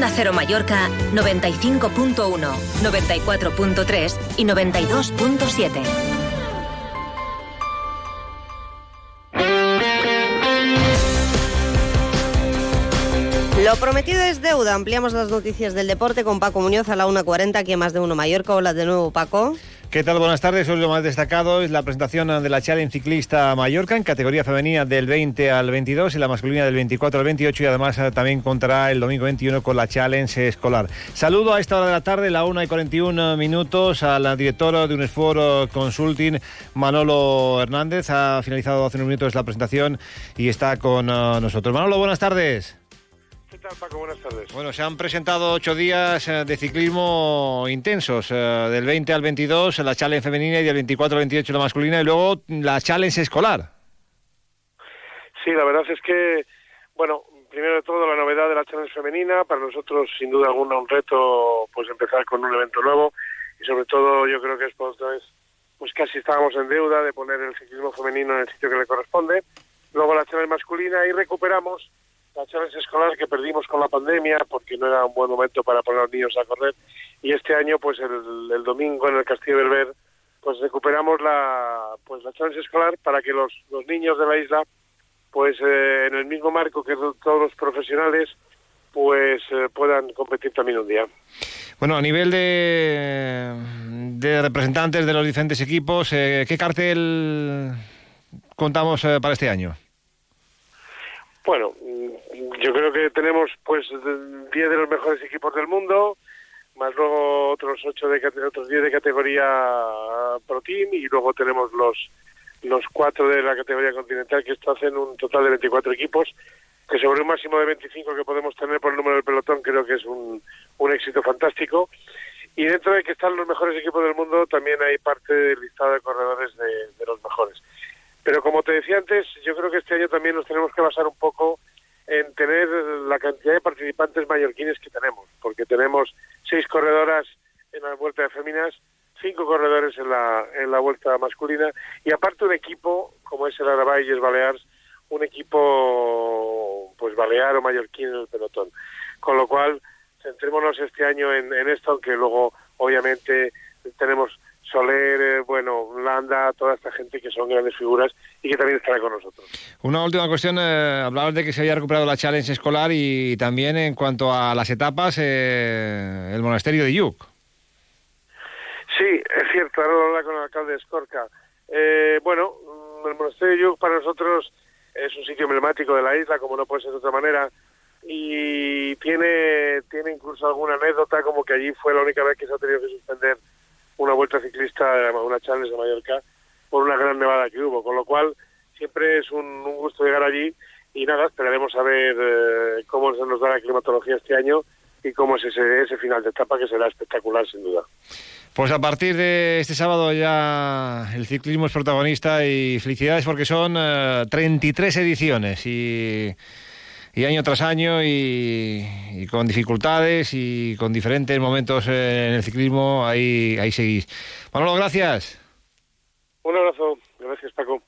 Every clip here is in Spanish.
Onda Cero Mallorca 95.1, 94.3 y 92.7. Lo prometido es deuda. Ampliamos las noticias del deporte con Paco Muñoz a la 1.40, aquí más de uno Mallorca. Hola de nuevo, Paco. ¿Qué tal? Buenas tardes. Hoy lo más destacado es la presentación de la Challenge Ciclista Mallorca en categoría femenina del 20 al 22 y la masculina del 24 al 28 y además eh, también contará el domingo 21 con la Challenge Escolar. Saludo a esta hora de la tarde, la 1 y 41 minutos, al director de un esfuerzo Consulting, Manolo Hernández. Ha finalizado hace unos minutos la presentación y está con eh, nosotros. Manolo, buenas tardes. ¿Qué tal, Paco? Buenas tardes. Bueno, se han presentado ocho días eh, de ciclismo intensos, eh, del 20 al 22 la challenge femenina y del 24 al 28 la masculina y luego la challenge escolar. Sí, la verdad es que, bueno, primero de todo la novedad de la challenge femenina, para nosotros sin duda alguna un reto pues empezar con un evento nuevo y sobre todo yo creo que es pues, pues casi estábamos en deuda de poner el ciclismo femenino en el sitio que le corresponde. Luego la challenge masculina y recuperamos la challenge escolar que perdimos con la pandemia porque no era un buen momento para poner a los niños a correr y este año pues el, domingo en el Castillo Berber pues recuperamos la pues la challenge escolar para que los, los niños de la isla pues eh, en el mismo marco que todos los profesionales pues eh, puedan competir también un día. Bueno, a nivel de, de representantes de los diferentes equipos, eh, ¿qué cartel contamos para este año? Bueno, yo creo que tenemos pues 10 de los mejores equipos del mundo, más luego otros ocho de otros 10 de categoría Pro Team y luego tenemos los los cuatro de la categoría continental que esto hacen un total de 24 equipos que sobre un máximo de 25 que podemos tener por el número del pelotón creo que es un, un éxito fantástico. Y dentro de que están los mejores equipos del mundo también hay parte del listado de corredores de, de los mejores pero como te decía antes yo creo que este año también nos tenemos que basar un poco en tener la cantidad de participantes mallorquines que tenemos, porque tenemos seis corredoras en la vuelta de féminas, cinco corredores en la, en la vuelta masculina y aparte un equipo como es el Arabay y el Balears, un equipo pues balear o mallorquín en el pelotón. Con lo cual, centrémonos este año en, en esto, aunque luego obviamente tenemos Soler, eh, bueno, Landa, toda esta gente que son grandes figuras y que también estará con nosotros. Una última cuestión, eh, hablabas de que se había recuperado la challenge escolar y también en cuanto a las etapas, eh, el monasterio de Yuc. Sí, es cierto, ahora lo habla con el alcalde de Escorca. Eh, bueno, mm, el monasterio de Yuc para nosotros es un sitio emblemático de la isla, como no puede ser de otra manera, y tiene, tiene incluso alguna anécdota como que allí fue la única vez que se ha tenido que suspender vuelta ciclista, una challenge de Mallorca, por una gran nevada que hubo, con lo cual siempre es un, gusto llegar allí y nada, esperaremos a ver eh, cómo se nos da la climatología este año y cómo es ese, ese final de etapa que será espectacular sin duda. Pues a partir de este sábado ya el ciclismo es protagonista y felicidades porque son 33 eh, ediciones y y año tras año y, con dificultades y con diferentes momentos en el ciclismo, ahí, ahí seguís. Manolo, gracias. Un abrazo. Gracias, Paco.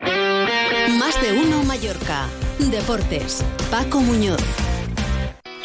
Más de uno Mallorca. Deportes. Paco Muñoz.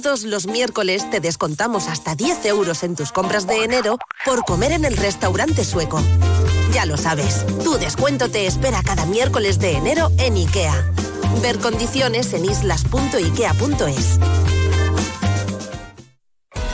todos los miércoles te descontamos hasta 10 euros en tus compras de enero por comer en el restaurante sueco. Ya lo sabes, tu descuento te espera cada miércoles de enero en IKEA. Ver condiciones en islas.ikea.es.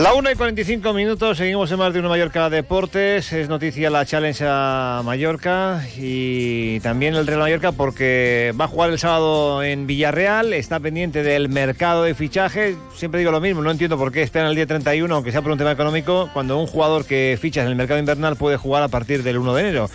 La 1 y 45 minutos, seguimos en más de una Mallorca Deportes. Es noticia la Challenge a Mallorca y también el Real Mallorca porque va a jugar el sábado en Villarreal. Está pendiente del mercado de fichaje. Siempre digo lo mismo, no entiendo por qué esperan el día 31, aunque sea por un tema económico, cuando un jugador que fichas en el mercado invernal puede jugar a partir del 1 de enero.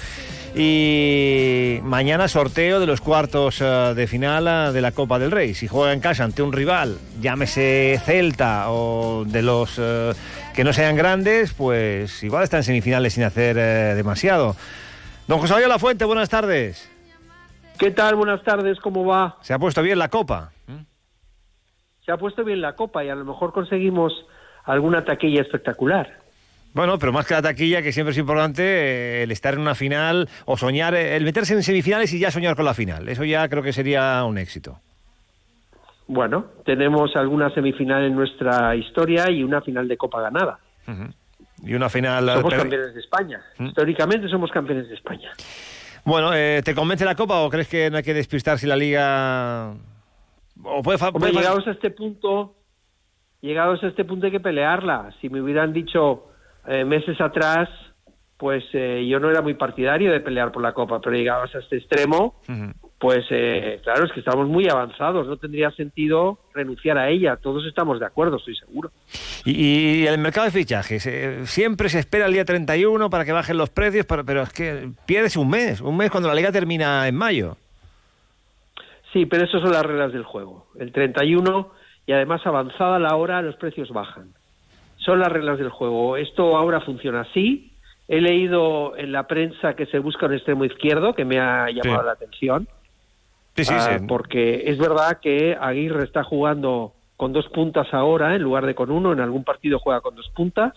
Y mañana sorteo de los cuartos eh, de final eh, de la Copa del Rey. Si juega en casa ante un rival, llámese Celta o de los eh, que no sean grandes, pues igual está en semifinales sin hacer demasiado. Don José María La Fuente, buenas tardes. ¿Qué tal? Buenas tardes, ¿cómo va? Se ha puesto bien la Copa. Se ha puesto bien la copa y a lo mejor conseguimos alguna taquilla espectacular. Bueno, pero más que la taquilla, que siempre es importante eh, el estar en una final o soñar, eh, el meterse en semifinales y ya soñar con la final. Eso ya creo que sería un éxito. Bueno, tenemos alguna semifinal en nuestra historia y una final de copa ganada. Y una final... Somos campeones de España. Históricamente somos campeones de España. Bueno, eh, ¿te convence la Copa o crees que no hay que despistar si la Liga... O puede fa- Hombre, puede fa- llegados a este punto, llegados a este punto hay que pelearla. Si me hubieran dicho eh, meses atrás, pues eh, yo no era muy partidario de pelear por la copa, pero llegados a este extremo, pues eh, claro, es que estamos muy avanzados, no tendría sentido renunciar a ella. Todos estamos de acuerdo, estoy seguro. Y, y el mercado de fichajes, eh, siempre se espera el día 31 para que bajen los precios, pero, pero es que pierdes un mes, un mes cuando la liga termina en mayo. Sí, pero eso son las reglas del juego. El 31 y además avanzada la hora los precios bajan. Son las reglas del juego. Esto ahora funciona así. He leído en la prensa que se busca un extremo izquierdo que me ha llamado Sí. la atención. Sí, sí, Ah. Porque es verdad que Aguirre está jugando con dos puntas ahora en lugar de con uno. En algún partido juega con dos puntas.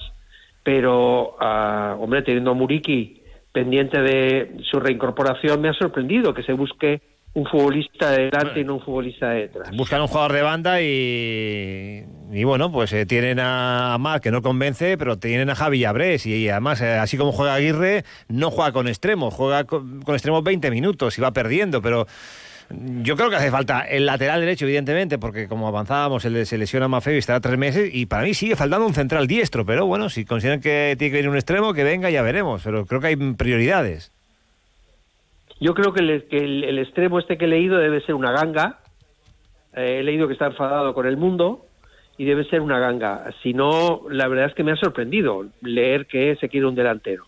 Pero, ah, hombre, teniendo a Muriki pendiente de su reincorporación, me ha sorprendido que se busque un futbolista de delante y no un futbolista de detrás. Buscan un jugador de banda y, y bueno, pues eh, tienen a Mar que no convence, pero tienen a Javi Abrés y, además, eh, así como juega Aguirre, no juega con extremo, juega con, con extremos 20 minutos y va perdiendo, pero yo creo que hace falta el lateral derecho, evidentemente, porque como avanzábamos, se, le- se lesiona Mafeo y estará tres meses y para mí sigue faltando un central diestro, pero bueno, si consideran que tiene que venir un extremo, que venga, ya veremos, pero creo que hay prioridades. Yo creo que, el, que el- el extremo este que he leído debe ser una ganga. Eh, he leído que está enfadado con el mundo y debe ser una ganga. Si no, la verdad es que me ha sorprendido leer que se quiere un delantero.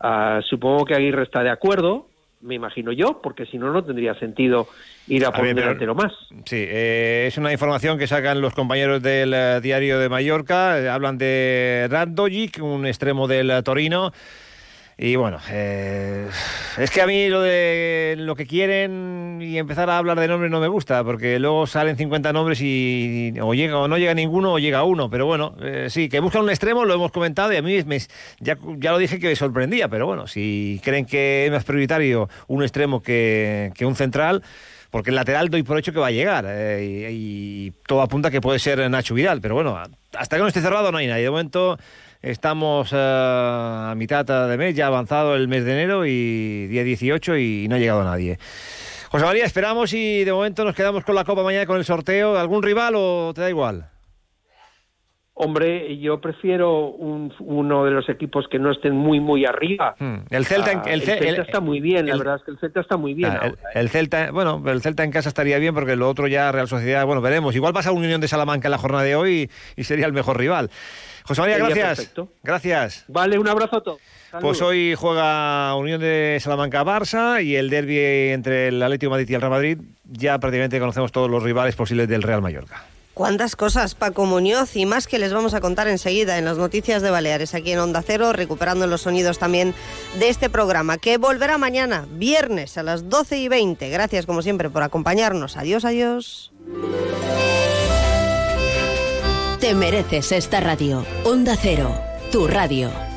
Ah, supongo que Aguirre está de acuerdo, me imagino yo, porque si no, no tendría sentido ir a por ver, un delantero más. Sí, eh, es una información que sacan los compañeros del eh, diario de Mallorca. Eh, hablan de Radojic, un extremo del Torino. Y bueno, eh, es que a mí lo de lo que quieren y empezar a hablar de nombres no me gusta, porque luego salen 50 nombres y o llega o no llega ninguno o llega uno. Pero bueno, eh, sí, que buscan un extremo, lo hemos comentado y a mí me- ya, ya lo dije que me sorprendía, pero bueno, si creen que es más prioritario un extremo que, que un central, porque el lateral doy por hecho que va a llegar eh, y, y todo apunta que puede ser Nacho Vidal, pero bueno, hasta que no esté cerrado no hay nadie. De momento estamos eh, a mitad de mes, ya avanzado el mes de enero y día 18 y no ha llegado nadie. José María, esperamos y de momento nos quedamos con la Copa mañana con el sorteo. ¿Algún rival o te da igual? Hombre, yo prefiero un- uno de los equipos que no estén muy, muy arriba. Hmm, El Celta, Ah, el, el Ce- Celta el- está muy bien, la el- verdad es que el Celta está muy bien. Ah, el, ¿eh? el Celta, bueno, el Celta en casa estaría bien porque lo otro ya Real Sociedad, bueno, veremos. Igual pasa un Unión de Salamanca en la jornada de hoy y, y sería el mejor rival. José María, Sería gracias. perfecto. Gracias. Vale, un abrazo a todos. Pues hoy juega Unión de Salamanca-Barça y el derby entre el Atlético de Madrid y el Real Madrid. Ya prácticamente conocemos todos los rivales posibles del Real Mallorca. Cuántas cosas, Paco Muñoz, y más que les vamos a contar enseguida en las noticias de Baleares, aquí en Onda Cero, recuperando los sonidos también de este programa, que volverá mañana, viernes, a las 12 y 20. Gracias, como siempre, por acompañarnos. Adiós, adiós. Te mereces esta radio. Onda Cero, tu radio.